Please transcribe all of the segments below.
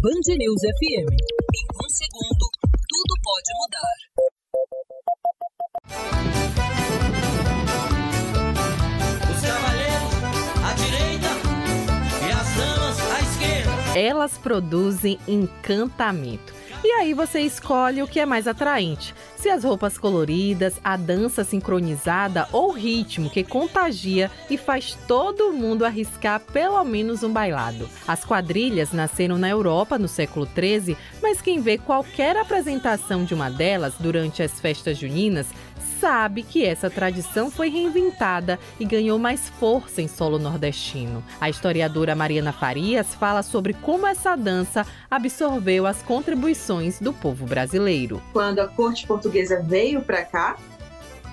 Band News FM. Em um segundo, tudo pode mudar. Os cavaleiros à direita e as damas à esquerda. Elas produzem encantamento. E aí você escolhe o que é mais atraente. Se as roupas coloridas, a dança sincronizada ou o ritmo que contagia e faz todo mundo arriscar pelo menos um bailado. As quadrilhas nasceram na Europa no século XIII, mas quem vê qualquer apresentação de uma delas durante as festas juninas sabe que essa tradição foi reinventada e ganhou mais força em solo nordestino. A historiadora Mariana Farias fala sobre como essa dança absorveu as contribuições do povo brasileiro. Quando a corte portuguesa veio para cá,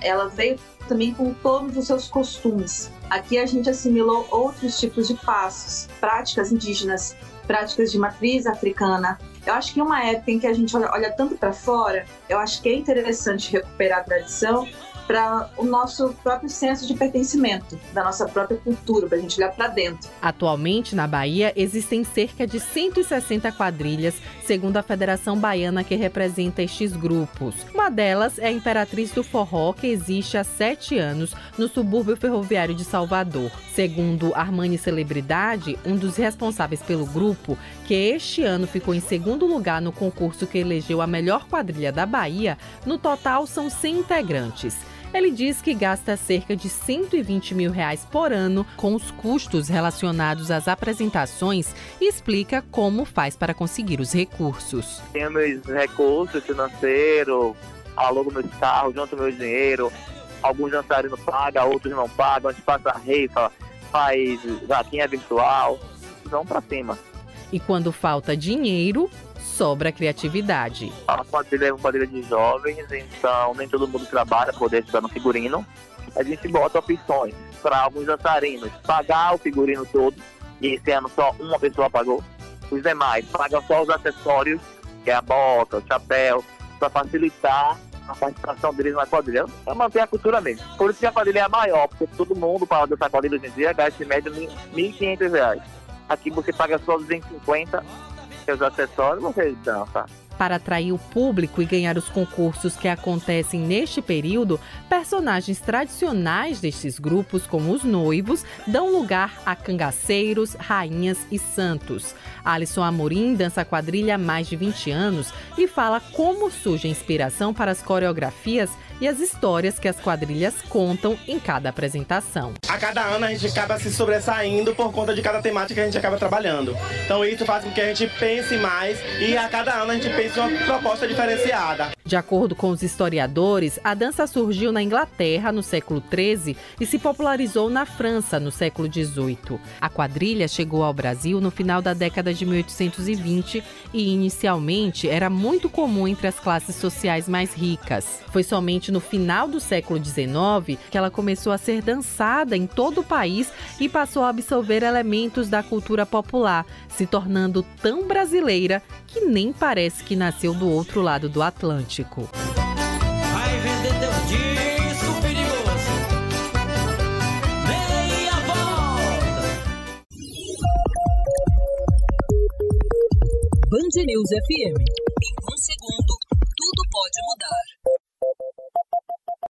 ela veio também com todos os seus costumes. Aqui a gente assimilou outros tipos de passos, práticas indígenas, práticas de matriz africana, eu acho que em uma época em que a gente olha, olha tanto para fora, eu acho que é interessante recuperar a tradição para o nosso próprio senso de pertencimento, da nossa própria cultura, para a gente olhar para dentro. Atualmente, na Bahia, existem cerca de 160 quadrilhas, segundo a Federação Baiana que representa estes grupos. Uma delas é a Imperatriz do Forró, que existe há sete anos no subúrbio ferroviário de Salvador. Segundo Armani Celebridade, um dos responsáveis pelo grupo, que este ano ficou em segundo lugar no concurso que elegeu a melhor quadrilha da Bahia, no total são 100 integrantes. Ele diz que gasta cerca de 120 mil reais por ano com os custos relacionados às apresentações e explica como faz para conseguir os recursos. Tenho meus recursos financeiros, alugo meus carros, junto meu dinheiro, alguns dançarinos pagam, outros não pagam, a gente passa a rifa, faz vaquinha virtual, vamos para cima. E quando falta dinheiro, sobra criatividade. A quadrilha é uma quadrilha de jovens, então nem todo mundo trabalha para poder estudar no figurino. A gente bota opções para alguns dançarinos pagar o figurino todo, e esse ano só uma pessoa pagou. Os demais pagam só os acessórios, que é a bota, o chapéu, para facilitar a participação deles na quadrilha, para manter a cultura mesmo. Por isso que a quadrilha é maior, porque todo mundo para dançar quadrilha hoje em dia gasta em média R$ 1.500. Aqui você paga só 250 seus acessórios, você dança. Para atrair o público e ganhar os concursos que acontecem neste período, personagens tradicionais destes grupos, como os noivos, dão lugar a cangaceiros, rainhas e santos. Alisson Amorim dança quadrilha há mais de 20 anos e fala como surge a inspiração para as coreografias e as histórias que as quadrilhas contam em cada apresentação. A cada ano a gente acaba se sobressaindo por conta de cada temática que a gente acaba trabalhando. Então isso faz com que a gente pense mais e a cada ano a gente pense uma proposta diferenciada. De acordo com os historiadores, a dança surgiu na Inglaterra no século XIII e se popularizou na França no século XVIII. A quadrilha chegou ao Brasil no final da década de 1820 e inicialmente era muito comum entre as classes sociais mais ricas. Foi somente somente no final do século XIX que ela começou a ser dançada em todo o país e passou a absorver elementos da cultura popular, se tornando tão brasileira que nem parece que nasceu do outro lado do Atlântico. Vai vender teu disco perigoso. Meia volta. Band News FM.